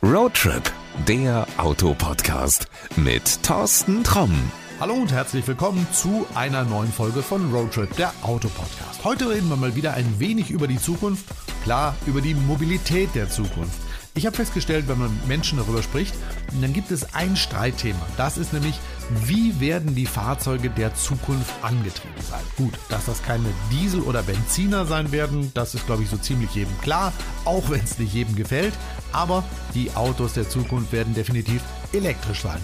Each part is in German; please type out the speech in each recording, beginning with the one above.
Roadtrip, der Autopodcast mit Thorsten Tromm. Hallo und herzlich willkommen zu einer neuen Folge von Roadtrip, der Autopodcast. Heute reden wir mal wieder ein wenig über die Zukunft, klar über die Mobilität der Zukunft. Ich habe festgestellt, wenn man mit Menschen darüber spricht, dann gibt es ein Streitthema. Das ist nämlich, wie werden die Fahrzeuge der Zukunft angetrieben sein? Gut, dass das keine Diesel- oder Benziner sein werden, das ist, glaube ich, so ziemlich jedem klar, auch wenn es nicht jedem gefällt. Aber die Autos der Zukunft werden definitiv elektrisch sein.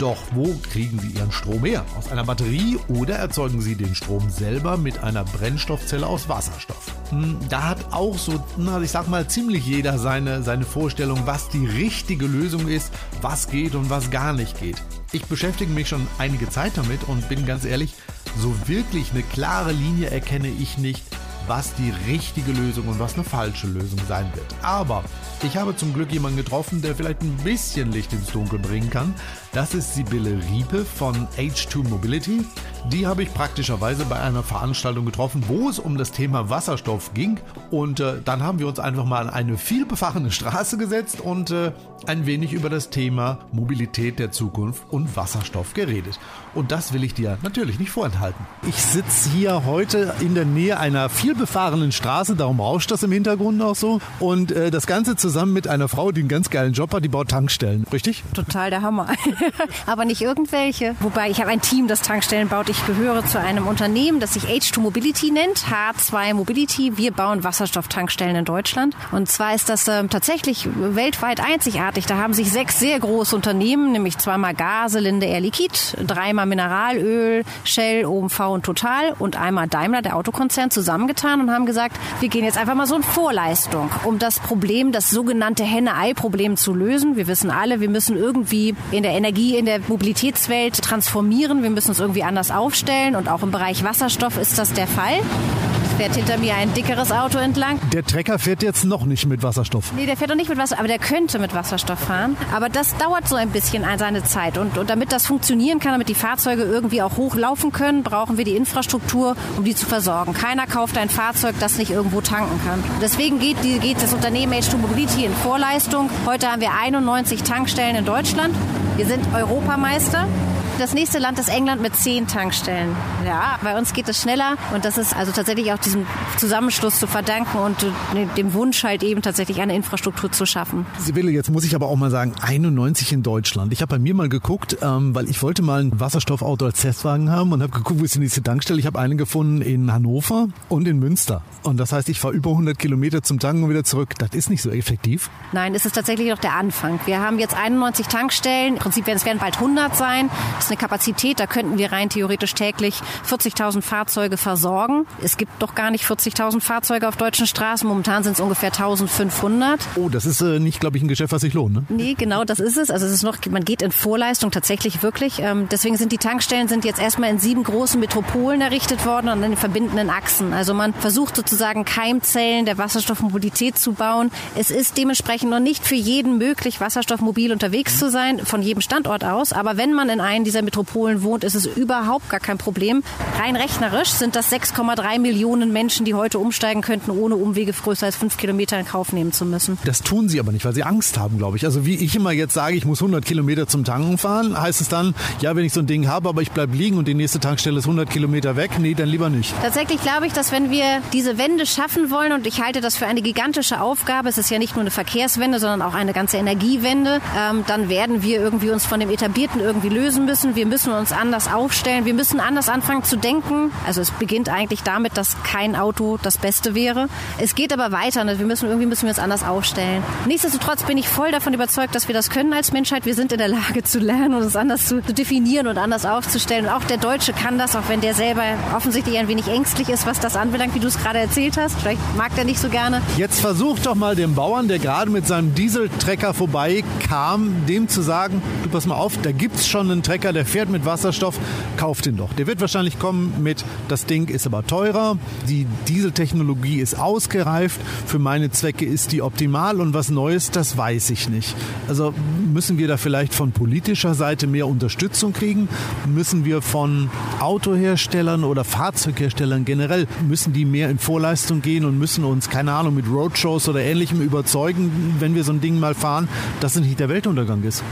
Doch wo kriegen Sie Ihren Strom her? Aus einer Batterie oder erzeugen Sie den Strom selber mit einer Brennstoffzelle aus Wasserstoff? Hm, da hat auch so, na, ich sag mal, ziemlich jeder seine, seine Vorstellung, was die richtige Lösung ist, was geht und was gar nicht geht. Ich beschäftige mich schon einige Zeit damit und bin ganz ehrlich, so wirklich eine klare Linie erkenne ich nicht, was die richtige Lösung und was eine falsche Lösung sein wird. Aber ich habe zum Glück jemanden getroffen, der vielleicht ein bisschen Licht ins Dunkel bringen kann. Das ist Sibylle Riepe von H2 Mobility. Die habe ich praktischerweise bei einer Veranstaltung getroffen, wo es um das Thema Wasserstoff ging. Und äh, dann haben wir uns einfach mal an eine vielbefahrene Straße gesetzt und äh, ein wenig über das Thema Mobilität der Zukunft und Wasserstoff geredet. Und das will ich dir natürlich nicht vorenthalten. Ich sitze hier heute in der Nähe einer vielbefahrenen Straße, darum rauscht das im Hintergrund auch so. Und äh, das Ganze zusammen mit einer Frau, die einen ganz geilen Job hat, die baut Tankstellen, richtig? Total der Hammer. Aber nicht irgendwelche. Wobei ich habe ein Team, das Tankstellen baut. Ich gehöre zu einem Unternehmen, das sich H2 Mobility nennt, H2 Mobility. Wir bauen Wasserstofftankstellen in Deutschland. Und zwar ist das ähm, tatsächlich weltweit einzigartig. Da haben sich sechs sehr große Unternehmen, nämlich zweimal Gase, Linde Air Liquid, dreimal Mineralöl, Shell, OMV und Total und einmal Daimler, der Autokonzern, zusammengetan und haben gesagt, wir gehen jetzt einfach mal so in Vorleistung, um das Problem, das sogenannte Henne-Ei-Problem zu lösen. Wir wissen alle, wir müssen irgendwie in der Energie, in der Mobilitätswelt transformieren. Wir müssen uns irgendwie anders aufstellen und auch im Bereich Wasserstoff ist das der Fall fährt hinter mir ein dickeres Auto entlang. Der Trecker fährt jetzt noch nicht mit Wasserstoff. Nee, der fährt noch nicht mit Wasserstoff, aber der könnte mit Wasserstoff fahren. Aber das dauert so ein bisschen seine Zeit. Und, und damit das funktionieren kann, damit die Fahrzeuge irgendwie auch hochlaufen können, brauchen wir die Infrastruktur, um die zu versorgen. Keiner kauft ein Fahrzeug, das nicht irgendwo tanken kann. Deswegen geht, die, geht das Unternehmen H2 Mobility in Vorleistung. Heute haben wir 91 Tankstellen in Deutschland. Wir sind Europameister. Das nächste Land ist England mit zehn Tankstellen. Ja, bei uns geht es schneller und das ist also tatsächlich auch diesem Zusammenschluss zu verdanken und dem Wunsch halt eben tatsächlich eine Infrastruktur zu schaffen. Sibylle, jetzt muss ich aber auch mal sagen, 91 in Deutschland. Ich habe bei mir mal geguckt, ähm, weil ich wollte mal ein Wasserstoffauto als Testwagen haben und habe geguckt, wo ist die nächste Tankstelle. Ich habe eine gefunden in Hannover und in Münster. Und das heißt, ich fahre über 100 Kilometer zum Tanken und wieder zurück. Das ist nicht so effektiv. Nein, es ist tatsächlich noch der Anfang. Wir haben jetzt 91 Tankstellen. Im Prinzip werden es werden bald 100 sein. Das eine Kapazität, da könnten wir rein theoretisch täglich 40.000 Fahrzeuge versorgen. Es gibt doch gar nicht 40.000 Fahrzeuge auf deutschen Straßen. Momentan sind es ungefähr 1.500. Oh, das ist äh, nicht, glaube ich, ein Geschäft, was sich lohnt, ne? Nee, genau, das ist es. Also es ist noch, man geht in Vorleistung tatsächlich wirklich. Ähm, deswegen sind die Tankstellen sind jetzt erstmal in sieben großen Metropolen errichtet worden und an den verbindenden Achsen. Also man versucht sozusagen Keimzellen der Wasserstoffmobilität zu bauen. Es ist dementsprechend noch nicht für jeden möglich, wasserstoffmobil unterwegs zu sein, von jedem Standort aus. Aber wenn man in einem dieser Metropolen wohnt, ist es überhaupt gar kein Problem. Rein rechnerisch sind das 6,3 Millionen Menschen, die heute umsteigen könnten, ohne Umwege größer als fünf Kilometer in Kauf nehmen zu müssen. Das tun sie aber nicht, weil sie Angst haben, glaube ich. Also wie ich immer jetzt sage, ich muss 100 Kilometer zum Tanken fahren, heißt es dann, ja, wenn ich so ein Ding habe, aber ich bleibe liegen und die nächste Tankstelle ist 100 Kilometer weg, nee, dann lieber nicht. Tatsächlich glaube ich, dass wenn wir diese Wende schaffen wollen, und ich halte das für eine gigantische Aufgabe, es ist ja nicht nur eine Verkehrswende, sondern auch eine ganze Energiewende, ähm, dann werden wir irgendwie uns von dem Etablierten irgendwie lösen müssen. Wir müssen uns anders aufstellen. Wir müssen anders anfangen zu denken. Also es beginnt eigentlich damit, dass kein Auto das Beste wäre. Es geht aber weiter. Ne? Wir müssen irgendwie müssen wir uns anders aufstellen. Nichtsdestotrotz bin ich voll davon überzeugt, dass wir das können als Menschheit. Wir sind in der Lage zu lernen und uns anders zu, zu definieren und anders aufzustellen. Und auch der Deutsche kann das, auch wenn der selber offensichtlich ein wenig ängstlich ist, was das anbelangt, wie du es gerade erzählt hast. Vielleicht mag der nicht so gerne. Jetzt versuch doch mal dem Bauern, der gerade mit seinem Dieseltrecker vorbei kam, dem zu sagen, du pass mal auf, da gibt es schon einen Trecker, Trecker, der fährt mit Wasserstoff, kauft ihn doch. Der wird wahrscheinlich kommen mit, das Ding ist aber teurer, die Dieseltechnologie ist ausgereift, für meine Zwecke ist die optimal und was Neues, das weiß ich nicht. Also müssen wir da vielleicht von politischer Seite mehr Unterstützung kriegen? Müssen wir von Autoherstellern oder Fahrzeugherstellern generell, müssen die mehr in Vorleistung gehen und müssen uns, keine Ahnung, mit Roadshows oder ähnlichem überzeugen, wenn wir so ein Ding mal fahren, dass es nicht der Weltuntergang ist?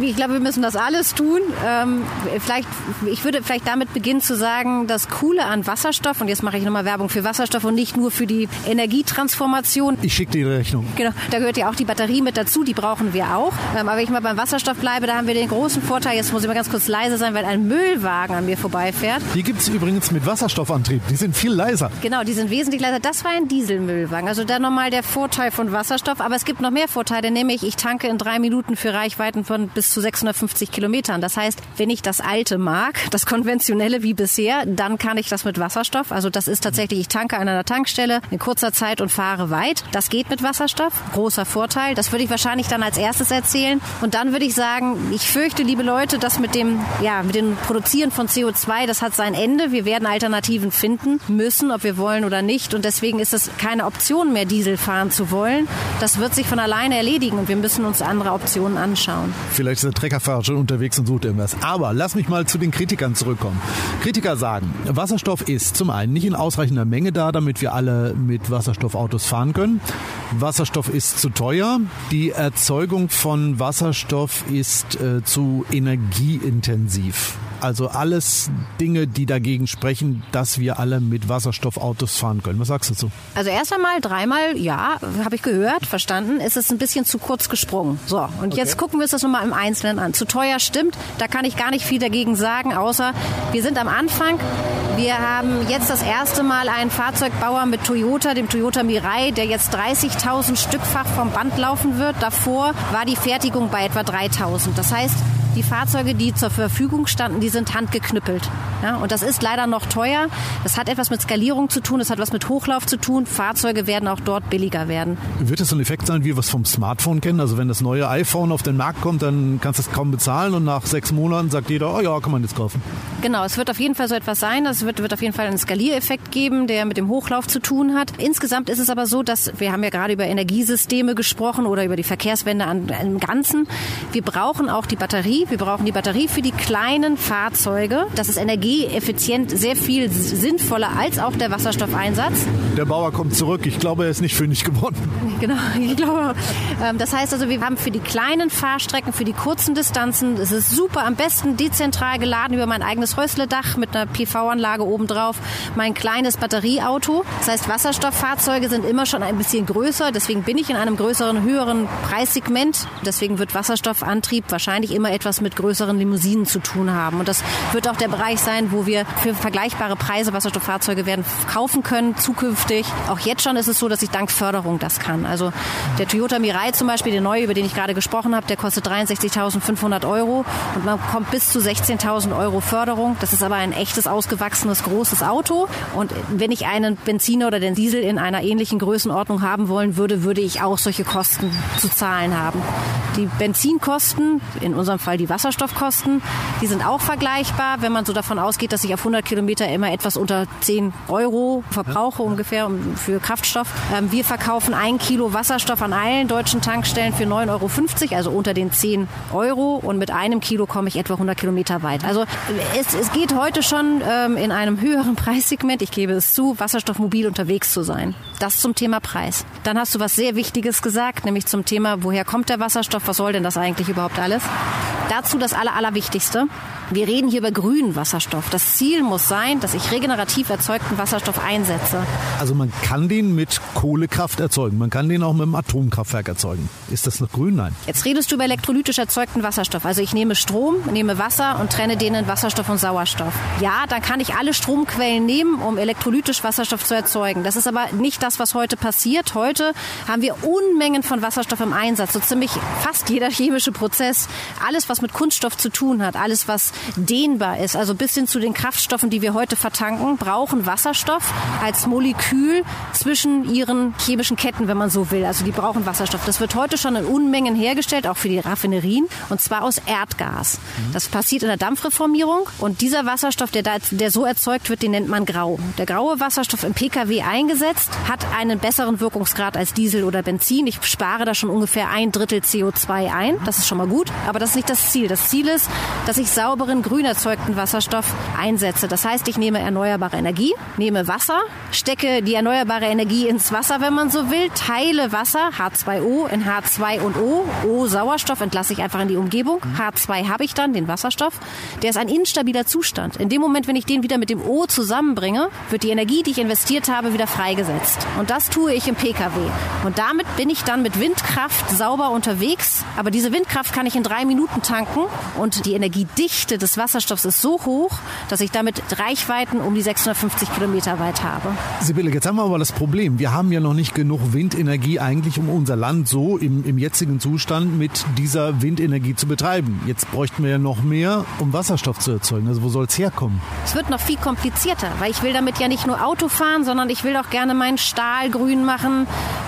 Ich glaube, wir müssen das alles tun. Ähm, vielleicht, ich würde vielleicht damit beginnen zu sagen, das Coole an Wasserstoff, und jetzt mache ich nochmal Werbung für Wasserstoff und nicht nur für die Energietransformation. Ich schicke dir die Rechnung. Genau, da gehört ja auch die Batterie mit dazu, die brauchen wir auch. Ähm, aber wenn ich mal beim Wasserstoff bleibe, da haben wir den großen Vorteil, jetzt muss ich mal ganz kurz leise sein, weil ein Müllwagen an mir vorbeifährt. Die gibt es übrigens mit Wasserstoffantrieb, die sind viel leiser. Genau, die sind wesentlich leiser. Das war ein Dieselmüllwagen, also da nochmal der Vorteil von Wasserstoff. Aber es gibt noch mehr Vorteile, nämlich ich tanke in drei Minuten für Reichweiten von bis zu 650 Kilometern. Das heißt, wenn ich das alte mag, das konventionelle wie bisher, dann kann ich das mit Wasserstoff. Also das ist tatsächlich, ich tanke an einer Tankstelle in kurzer Zeit und fahre weit. Das geht mit Wasserstoff. Großer Vorteil. Das würde ich wahrscheinlich dann als erstes erzählen. Und dann würde ich sagen, ich fürchte, liebe Leute, das mit dem, ja, mit dem Produzieren von CO2, das hat sein Ende. Wir werden Alternativen finden müssen, ob wir wollen oder nicht. Und deswegen ist es keine Option mehr, Diesel fahren zu wollen. Das wird sich von alleine erledigen und wir müssen uns andere Optionen anschauen. Vielleicht ist der Treckerfahrer schon unterwegs und sucht irgendwas. Aber lass mich mal zu den Kritikern zurückkommen. Kritiker sagen, Wasserstoff ist zum einen nicht in ausreichender Menge da, damit wir alle mit Wasserstoffautos fahren können. Wasserstoff ist zu teuer. Die Erzeugung von Wasserstoff ist äh, zu energieintensiv. Also alles Dinge, die dagegen sprechen, dass wir alle mit Wasserstoffautos fahren können. Was sagst du dazu? Also erst einmal dreimal, ja, habe ich gehört, verstanden, ist es ein bisschen zu kurz gesprungen. So, und okay. jetzt gucken wir uns das nochmal im Einzelnen an. Zu teuer stimmt, da kann ich gar nicht viel dagegen sagen, außer wir sind am Anfang. Wir haben jetzt das erste Mal einen Fahrzeugbauer mit Toyota, dem Toyota Mirai, der jetzt 30.000 Stückfach vom Band laufen wird. Davor war die Fertigung bei etwa 3.000. Das heißt, die Fahrzeuge, die zur Verfügung standen, die sind handgeknüppelt. Ja, und das ist leider noch teuer. Das hat etwas mit Skalierung zu tun, das hat was mit Hochlauf zu tun. Fahrzeuge werden auch dort billiger werden. Wird es so ein Effekt sein, wie wir es vom Smartphone kennen? Also wenn das neue iPhone auf den Markt kommt, dann kannst du es kaum bezahlen und nach sechs Monaten sagt jeder, oh ja, kann man jetzt kaufen. Genau, es wird auf jeden Fall so etwas sein. Es wird, wird auf jeden Fall einen Skaliereffekt geben, der mit dem Hochlauf zu tun hat. Insgesamt ist es aber so, dass wir haben ja gerade über Energiesysteme gesprochen oder über die Verkehrswende im Ganzen. Wir brauchen auch die Batterie wir brauchen die Batterie für die kleinen Fahrzeuge. Das ist energieeffizient sehr viel sinnvoller als auch der Wasserstoffeinsatz. Der Bauer kommt zurück. Ich glaube, er ist nicht fündig geworden. Genau, ich glaube. Ähm, das heißt also, wir haben für die kleinen Fahrstrecken, für die kurzen Distanzen, es ist super, am besten dezentral geladen über mein eigenes Häusledach mit einer PV-Anlage obendrauf, mein kleines Batterieauto. Das heißt, Wasserstofffahrzeuge sind immer schon ein bisschen größer. Deswegen bin ich in einem größeren, höheren Preissegment. Deswegen wird Wasserstoffantrieb wahrscheinlich immer etwas mit größeren Limousinen zu tun haben. Und das wird auch der Bereich sein, wo wir für vergleichbare Preise Wasserstofffahrzeuge werden kaufen können, zukünftig. Auch jetzt schon ist es so, dass ich dank Förderung das kann. Also der Toyota Mirai zum Beispiel, der neue, über den ich gerade gesprochen habe, der kostet 63.500 Euro und man kommt bis zu 16.000 Euro Förderung. Das ist aber ein echtes, ausgewachsenes, großes Auto. Und wenn ich einen Benziner oder den Diesel in einer ähnlichen Größenordnung haben wollen würde, würde ich auch solche Kosten zu zahlen haben. Die Benzinkosten, in unserem Fall die Wasserstoffkosten, die sind auch vergleichbar, wenn man so davon ausgeht, dass ich auf 100 Kilometer immer etwas unter 10 Euro verbrauche ungefähr für Kraftstoff. Ähm, wir verkaufen ein Kilo Wasserstoff an allen deutschen Tankstellen für 9,50 Euro, also unter den 10 Euro und mit einem Kilo komme ich etwa 100 Kilometer weit. Also es, es geht heute schon ähm, in einem höheren Preissegment, ich gebe es zu, wasserstoffmobil unterwegs zu sein. Das zum Thema Preis. Dann hast du was sehr Wichtiges gesagt, nämlich zum Thema, woher kommt der Wasserstoff, was soll denn das eigentlich überhaupt alles? Dazu das Aller, Allerwichtigste. Wir reden hier über grünen Wasserstoff. Das Ziel muss sein, dass ich regenerativ erzeugten Wasserstoff einsetze. Also man kann den mit Kohlekraft erzeugen. Man kann den auch mit einem Atomkraftwerk erzeugen. Ist das noch grün? Nein. Jetzt redest du über elektrolytisch erzeugten Wasserstoff. Also ich nehme Strom, nehme Wasser und trenne den in Wasserstoff und Sauerstoff. Ja, dann kann ich alle Stromquellen nehmen, um elektrolytisch Wasserstoff zu erzeugen. Das ist aber nicht das, was heute passiert. Heute haben wir Unmengen von Wasserstoff im Einsatz. So ziemlich fast jeder chemische Prozess. Alles, was was mit Kunststoff zu tun hat, alles, was dehnbar ist, also bis hin zu den Kraftstoffen, die wir heute vertanken, brauchen Wasserstoff als Molekül zwischen ihren chemischen Ketten, wenn man so will. Also die brauchen Wasserstoff. Das wird heute schon in Unmengen hergestellt, auch für die Raffinerien, und zwar aus Erdgas. Mhm. Das passiert in der Dampfreformierung und dieser Wasserstoff, der, da, der so erzeugt wird, den nennt man grau. Der graue Wasserstoff im Pkw eingesetzt hat einen besseren Wirkungsgrad als Diesel oder Benzin. Ich spare da schon ungefähr ein Drittel CO2 ein. Das ist schon mal gut, aber das ist nicht das Ziel. Das Ziel ist, dass ich sauberen, grün erzeugten Wasserstoff einsetze. Das heißt, ich nehme erneuerbare Energie, nehme Wasser, stecke die erneuerbare Energie ins Wasser, wenn man so will, teile Wasser, H2O in H2 und O. O Sauerstoff entlasse ich einfach in die Umgebung. H2 habe ich dann, den Wasserstoff. Der ist ein instabiler Zustand. In dem Moment, wenn ich den wieder mit dem O zusammenbringe, wird die Energie, die ich investiert habe, wieder freigesetzt. Und das tue ich im Pkw. Und damit bin ich dann mit Windkraft sauber unterwegs. Aber diese Windkraft kann ich in drei Minuten tanken und die Energiedichte des Wasserstoffs ist so hoch, dass ich damit Reichweiten um die 650 Kilometer weit habe. Sibylle, jetzt haben wir aber das Problem. Wir haben ja noch nicht genug Windenergie eigentlich, um unser Land so im, im jetzigen Zustand mit dieser Windenergie zu betreiben. Jetzt bräuchten wir ja noch mehr, um Wasserstoff zu erzeugen. Also wo soll es herkommen? Es wird noch viel komplizierter, weil ich will damit ja nicht nur Auto fahren, sondern ich will auch gerne meinen Stahl grün machen.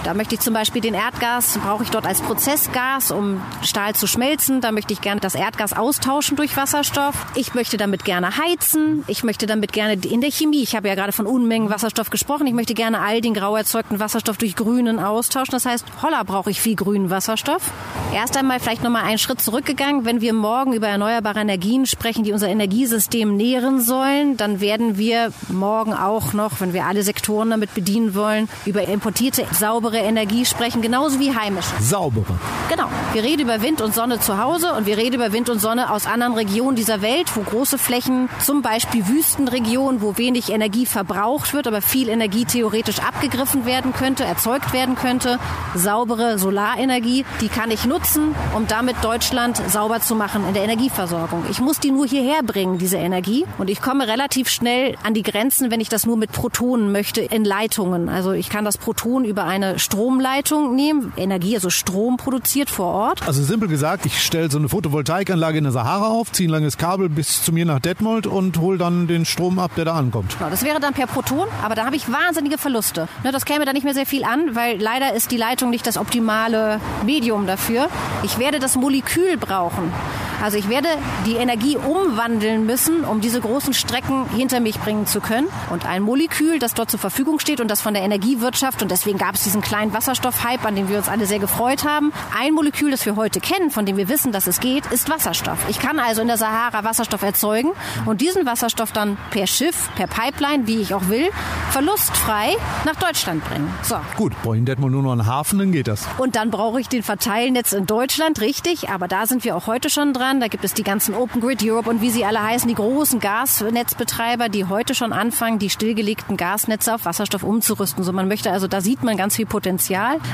Da möchte ich zum Beispiel den Erdgas, brauche ich dort als Prozessgas, um Stahl zu schmelzen. Da möchte ich gerne das Erdgas austauschen durch Wasserstoff. Ich möchte damit gerne heizen. Ich möchte damit gerne in der Chemie, ich habe ja gerade von Unmengen Wasserstoff gesprochen, ich möchte gerne all den grau erzeugten Wasserstoff durch grünen austauschen. Das heißt, holla brauche ich viel grünen Wasserstoff. Erst einmal vielleicht nochmal einen Schritt zurückgegangen. Wenn wir morgen über erneuerbare Energien sprechen, die unser Energiesystem nähren sollen, dann werden wir morgen auch noch, wenn wir alle Sektoren damit bedienen wollen, über importierte saubere Energie sprechen, genauso wie heimische. Saubere. Genau. Wir reden über Wind und Sonne zu Hause und wir reden über Wind und Sonne aus anderen Regionen dieser Welt, wo große Flächen, zum Beispiel Wüstenregionen, wo wenig Energie verbraucht wird, aber viel Energie theoretisch abgegriffen werden könnte, erzeugt werden könnte. Saubere Solarenergie, die kann ich nutzen, um damit Deutschland sauber zu machen in der Energieversorgung. Ich muss die nur hierher bringen, diese Energie. Und ich komme relativ schnell an die Grenzen, wenn ich das nur mit Protonen möchte, in Leitungen. Also ich kann das Proton über eine Stromleitung nehmen, Energie, also Strom produziert vor Ort. Also simpel gesagt, ich stelle so eine Photovoltaikanlage in der Sahara auf, ziehe ein langes Kabel bis zu mir nach Detmold und hole dann den Strom ab, der da ankommt. Genau, das wäre dann per Proton, aber da habe ich wahnsinnige Verluste. Ne, das käme da nicht mehr sehr viel an, weil leider ist die Leitung nicht das optimale Medium dafür. Ich werde das Molekül brauchen. Also ich werde die Energie umwandeln müssen, um diese großen Strecken hinter mich bringen zu können. Und ein Molekül, das dort zur Verfügung steht und das von der Energiewirtschaft, und deswegen gab es diesen kleinen Wasserstoff-Hype, an dem wir uns alle sehr gefreut haben. Ein Molekül, das wir heute kennen, von dem wir wissen, dass es geht, ist Wasserstoff. Ich kann also in der Sahara Wasserstoff erzeugen und diesen Wasserstoff dann per Schiff, per Pipeline, wie ich auch will, verlustfrei nach Deutschland bringen. So. Gut, brauche ich in Detmold nur noch einen Hafen, dann geht das. Und dann brauche ich den Verteilnetz in Deutschland, richtig, aber da sind wir auch heute schon dran. Da gibt es die ganzen Open Grid Europe und wie sie alle heißen, die großen Gasnetzbetreiber, die heute schon anfangen, die stillgelegten Gasnetze auf Wasserstoff umzurüsten. So man möchte also, da sieht man ganz viel Potenzial.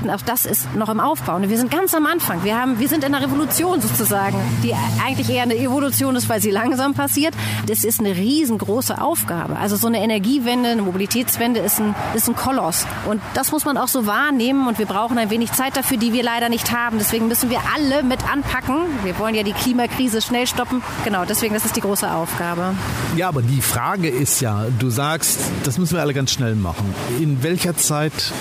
Und auch das ist noch im Aufbau. Und wir sind ganz am Anfang. Wir haben, wir sind in einer Revolution sozusagen, die eigentlich eher eine Evolution ist, weil sie langsam passiert. Das ist eine riesengroße Aufgabe. Also so eine Energiewende, eine Mobilitätswende ist ein, ist ein Koloss. Und das muss man auch so wahrnehmen. Und wir brauchen ein wenig Zeit dafür, die wir leider nicht haben. Deswegen müssen wir alle mit anpacken. Wir wollen ja die Klima Klimakrise schnell stoppen. Genau, deswegen, das ist die große Aufgabe. Ja, aber die Frage ist ja, du sagst, das müssen wir alle ganz schnell machen. In welcher Zeit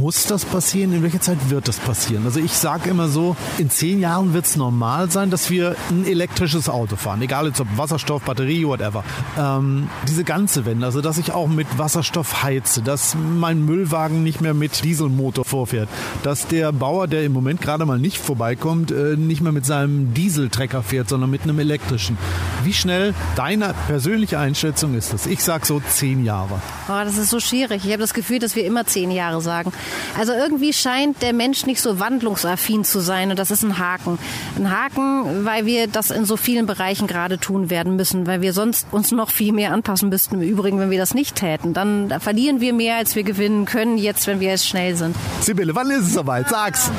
muss das passieren? In welcher Zeit wird das passieren? Also ich sage immer so, in zehn Jahren wird es normal sein, dass wir ein elektrisches Auto fahren. Egal jetzt ob Wasserstoff, Batterie, whatever. Ähm, diese ganze Wende, also dass ich auch mit Wasserstoff heize, dass mein Müllwagen nicht mehr mit Dieselmotor vorfährt, dass der Bauer, der im Moment gerade mal nicht vorbeikommt, äh, nicht mehr mit seinem Dieseltrecker Trecker fährt, sondern mit einem elektrischen. Wie schnell deine persönliche Einschätzung ist das? Ich sage so zehn Jahre. Oh, das ist so schwierig. Ich habe das Gefühl, dass wir immer zehn Jahre sagen. Also irgendwie scheint der Mensch nicht so wandlungsaffin zu sein und das ist ein Haken. Ein Haken, weil wir das in so vielen Bereichen gerade tun werden müssen, weil wir sonst uns noch viel mehr anpassen müssten. Im Übrigen, wenn wir das nicht täten, dann verlieren wir mehr, als wir gewinnen können, jetzt, wenn wir jetzt schnell sind. Sibylle, wann ist es soweit? Sag's.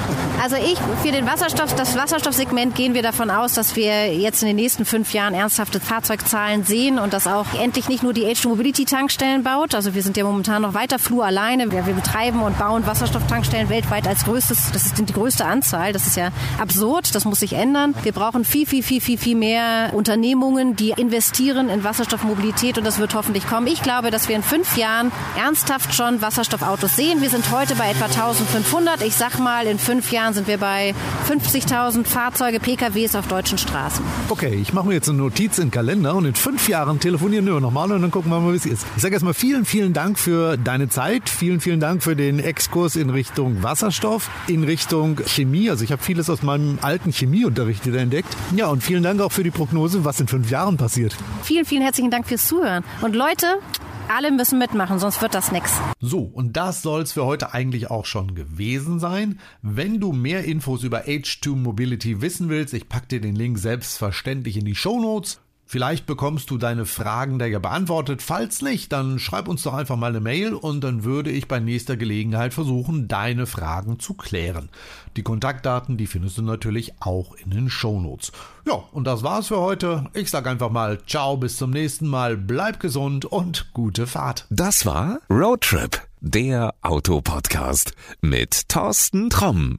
Also ich, für den Wasserstoff, das Wasserstoffsegment gehen wir davon aus, dass wir jetzt in den nächsten fünf Jahren ernsthafte Fahrzeugzahlen sehen und dass auch endlich nicht nur die H2 Mobility Tankstellen baut. Also wir sind ja momentan noch weiter flur alleine. Wir, wir betreiben und bauen bauen Wasserstofftankstellen weltweit als größtes, das ist die größte Anzahl. Das ist ja absurd, das muss sich ändern. Wir brauchen viel, viel, viel, viel, viel mehr Unternehmungen, die investieren in Wasserstoffmobilität und das wird hoffentlich kommen. Ich glaube, dass wir in fünf Jahren ernsthaft schon Wasserstoffautos sehen. Wir sind heute bei etwa 1500. Ich sag mal, in fünf Jahren sind wir bei 50.000 Fahrzeuge, PKWs auf deutschen Straßen. Okay, ich mache mir jetzt eine Notiz in den Kalender und in fünf Jahren telefonieren wir nochmal und dann gucken wir mal, wie es ist. Ich sage erstmal vielen, vielen Dank für deine Zeit. Vielen, vielen Dank für den Exkurs in Richtung Wasserstoff, in Richtung Chemie. Also ich habe vieles aus meinem alten Chemieunterricht wieder entdeckt. Ja, und vielen Dank auch für die Prognose, was in fünf Jahren passiert. Vielen, vielen herzlichen Dank fürs Zuhören. Und Leute, alle müssen mitmachen, sonst wird das nichts. So, und das soll's für heute eigentlich auch schon gewesen sein. Wenn du mehr Infos über H2 Mobility wissen willst, ich pack dir den Link selbstverständlich in die Show Notes. Vielleicht bekommst du deine Fragen da ja beantwortet. Falls nicht, dann schreib uns doch einfach mal eine Mail und dann würde ich bei nächster Gelegenheit versuchen, deine Fragen zu klären. Die Kontaktdaten, die findest du natürlich auch in den Shownotes. Ja, und das war's für heute. Ich sag einfach mal ciao, bis zum nächsten Mal. Bleib gesund und gute Fahrt. Das war Roadtrip, der Autopodcast mit Thorsten Tromm.